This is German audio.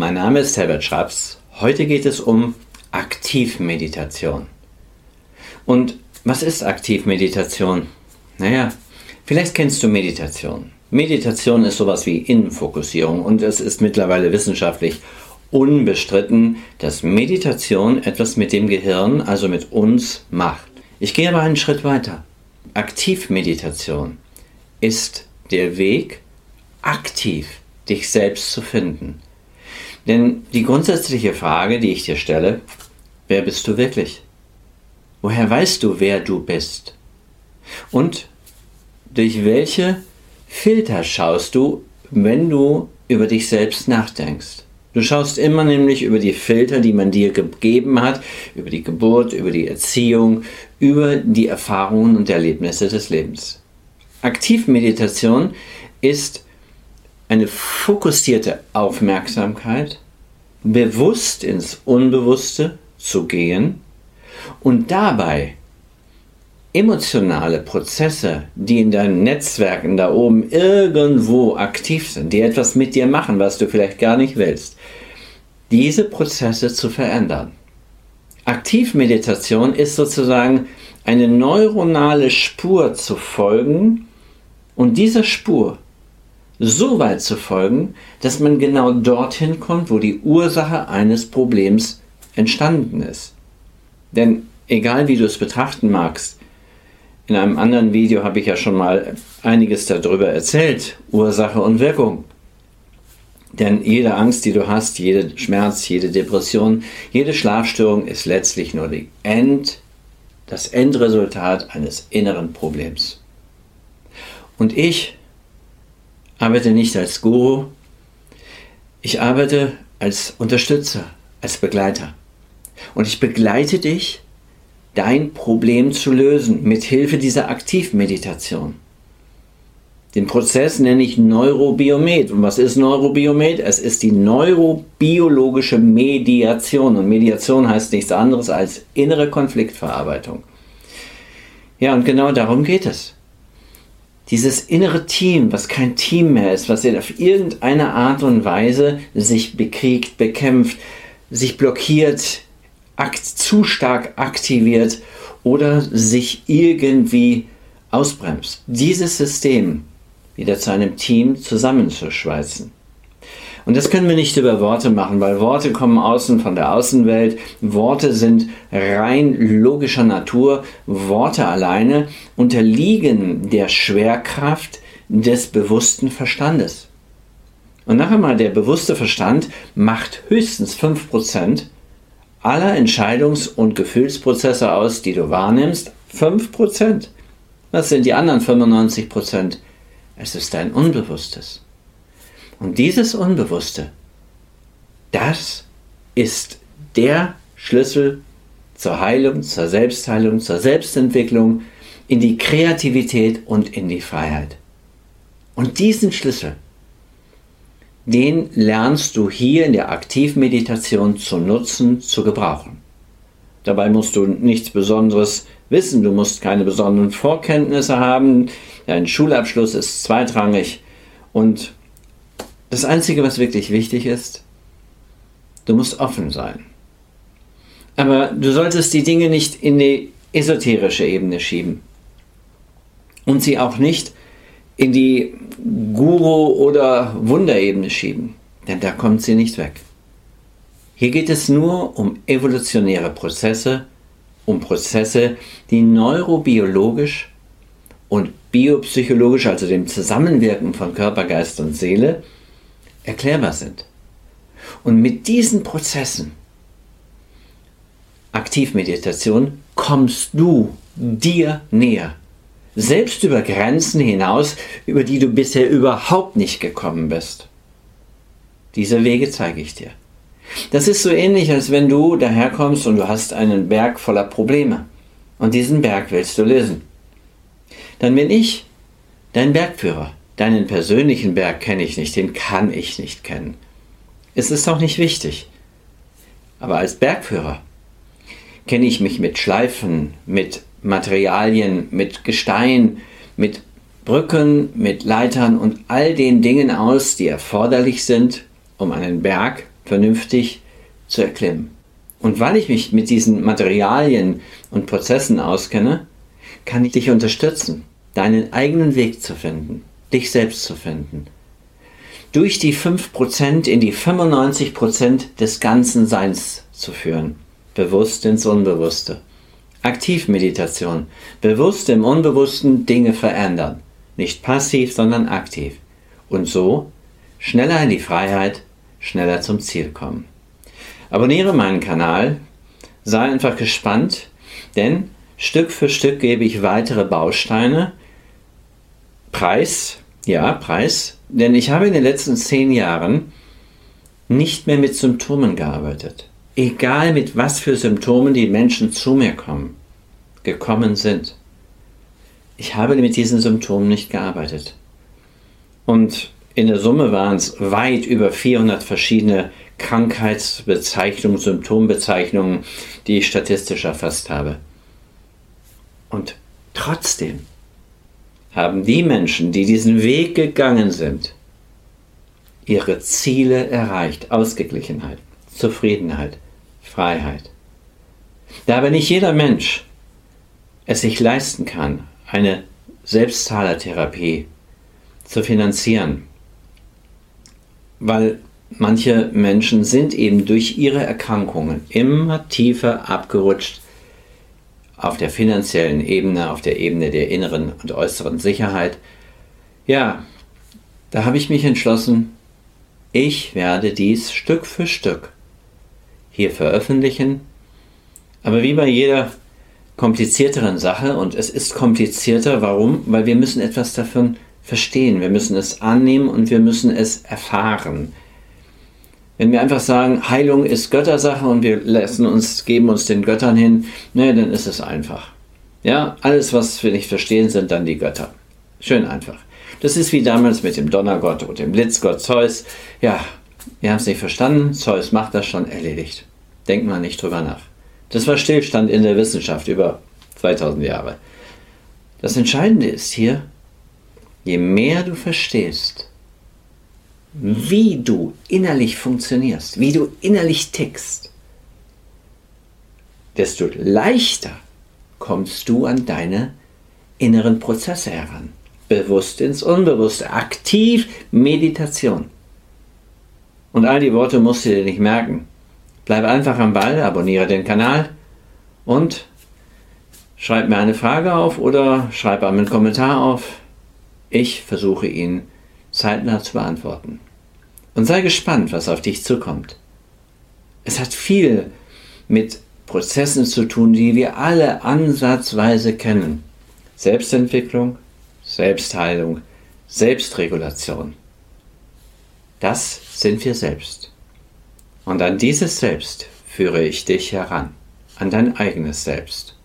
Mein Name ist Herbert Schraps. Heute geht es um Aktivmeditation. Und was ist Aktivmeditation? Naja, vielleicht kennst du Meditation. Meditation ist sowas wie Innenfokussierung und es ist mittlerweile wissenschaftlich unbestritten, dass Meditation etwas mit dem Gehirn, also mit uns, macht. Ich gehe aber einen Schritt weiter. Aktivmeditation ist der Weg, aktiv dich selbst zu finden. Denn die grundsätzliche Frage, die ich dir stelle, wer bist du wirklich? Woher weißt du, wer du bist? Und durch welche Filter schaust du, wenn du über dich selbst nachdenkst? Du schaust immer nämlich über die Filter, die man dir gegeben hat, über die Geburt, über die Erziehung, über die Erfahrungen und Erlebnisse des Lebens. Aktivmeditation ist eine fokussierte Aufmerksamkeit, bewusst ins Unbewusste zu gehen und dabei emotionale Prozesse, die in deinen Netzwerken da oben irgendwo aktiv sind, die etwas mit dir machen, was du vielleicht gar nicht willst, diese Prozesse zu verändern. Aktivmeditation ist sozusagen eine neuronale Spur zu folgen und dieser Spur so weit zu folgen, dass man genau dorthin kommt, wo die Ursache eines Problems entstanden ist. Denn egal wie du es betrachten magst, in einem anderen Video habe ich ja schon mal einiges darüber erzählt, Ursache und Wirkung. Denn jede Angst, die du hast, jeder Schmerz, jede Depression, jede Schlafstörung ist letztlich nur die End, das Endresultat eines inneren Problems. Und ich arbeite nicht als Guru, ich arbeite als Unterstützer, als Begleiter. Und ich begleite dich dein Problem zu lösen mit Hilfe dieser Aktivmeditation. Den Prozess nenne ich Neurobiomet. Und was ist Neurobiomet? Es ist die neurobiologische Mediation. Und Mediation heißt nichts anderes als innere Konfliktverarbeitung. Ja, und genau darum geht es. Dieses innere Team, was kein Team mehr ist, was auf irgendeine Art und Weise sich bekriegt, bekämpft, sich blockiert, zu stark aktiviert oder sich irgendwie ausbremst. Dieses System wieder zu einem Team zusammenzuschweißen. Und das können wir nicht über Worte machen, weil Worte kommen außen von der Außenwelt. Worte sind rein logischer Natur. Worte alleine unterliegen der Schwerkraft des bewussten Verstandes. Und nachher mal, der bewusste Verstand macht höchstens 5% aller Entscheidungs- und Gefühlsprozesse aus, die du wahrnimmst, 5%. Was sind die anderen 95%? Es ist dein Unbewusstes. Und dieses Unbewusste, das ist der Schlüssel zur Heilung, zur Selbstheilung, zur Selbstentwicklung, in die Kreativität und in die Freiheit. Und diesen Schlüssel, den lernst du hier in der Aktivmeditation zu nutzen, zu gebrauchen. Dabei musst du nichts Besonderes wissen, du musst keine besonderen Vorkenntnisse haben, dein Schulabschluss ist zweitrangig und das Einzige, was wirklich wichtig ist, du musst offen sein. Aber du solltest die Dinge nicht in die esoterische Ebene schieben und sie auch nicht in die Guru- oder Wunderebene schieben, denn da kommt sie nicht weg. Hier geht es nur um evolutionäre Prozesse, um Prozesse, die neurobiologisch und biopsychologisch, also dem Zusammenwirken von Körper, Geist und Seele, erklärbar sind. Und mit diesen Prozessen, Aktivmeditation, kommst du dir näher selbst über Grenzen hinaus, über die du bisher überhaupt nicht gekommen bist. Diese Wege zeige ich dir. Das ist so ähnlich, als wenn du daherkommst und du hast einen Berg voller Probleme und diesen Berg willst du lösen. Dann bin ich dein Bergführer. Deinen persönlichen Berg kenne ich nicht, den kann ich nicht kennen. Es ist auch nicht wichtig. Aber als Bergführer kenne ich mich mit Schleifen, mit Materialien, mit Gestein, mit Brücken, mit Leitern und all den Dingen aus, die erforderlich sind, um einen Berg vernünftig zu erklimmen. Und weil ich mich mit diesen Materialien und Prozessen auskenne, kann ich dich unterstützen, deinen eigenen Weg zu finden, dich selbst zu finden. Durch die 5% in die 95% des ganzen Seins zu führen, bewusst ins Unbewusste. Aktivmeditation, bewusst im Unbewussten Dinge verändern, nicht passiv, sondern aktiv. Und so schneller in die Freiheit, schneller zum Ziel kommen. Abonniere meinen Kanal, sei einfach gespannt, denn Stück für Stück gebe ich weitere Bausteine. Preis, ja, Preis, denn ich habe in den letzten zehn Jahren nicht mehr mit Symptomen gearbeitet. Egal mit was für Symptomen die Menschen zu mir kommen, gekommen sind. Ich habe mit diesen Symptomen nicht gearbeitet. Und in der Summe waren es weit über 400 verschiedene Krankheitsbezeichnungen, Symptombezeichnungen, die ich statistisch erfasst habe. Und trotzdem haben die Menschen, die diesen Weg gegangen sind, ihre Ziele erreicht. Ausgeglichenheit, Zufriedenheit, Freiheit. Da aber nicht jeder Mensch es sich leisten kann, eine Selbstzahlertherapie zu finanzieren, weil manche Menschen sind eben durch ihre Erkrankungen immer tiefer abgerutscht auf der finanziellen Ebene, auf der Ebene der inneren und äußeren Sicherheit. Ja, da habe ich mich entschlossen, ich werde dies Stück für Stück hier veröffentlichen. Aber wie bei jeder komplizierteren Sache, und es ist komplizierter, warum? Weil wir müssen etwas davon verstehen, wir müssen es annehmen und wir müssen es erfahren. Wenn wir einfach sagen, Heilung ist Göttersache und wir lassen uns, geben uns den Göttern hin, ne, dann ist es einfach. Ja, alles, was wir nicht verstehen, sind dann die Götter. Schön einfach. Das ist wie damals mit dem Donnergott und dem Blitzgott Zeus. Ja, wir haben es nicht verstanden, Zeus macht das schon erledigt. Denkt man nicht drüber nach. Das war Stillstand in der Wissenschaft über 2000 Jahre. Das Entscheidende ist hier, je mehr du verstehst, wie du innerlich funktionierst, wie du innerlich tickst, desto leichter kommst du an deine inneren Prozesse heran. Bewusst ins Unbewusste, aktiv Meditation. Und all die Worte musst du dir nicht merken. Bleib einfach am Ball, abonniere den Kanal und schreib mir eine Frage auf oder schreib einen Kommentar auf. Ich versuche ihn zeitnah zu beantworten. Und sei gespannt, was auf dich zukommt. Es hat viel mit Prozessen zu tun, die wir alle ansatzweise kennen. Selbstentwicklung, Selbstheilung, Selbstregulation. Das sind wir selbst. Und an dieses Selbst führe ich dich heran, an dein eigenes Selbst.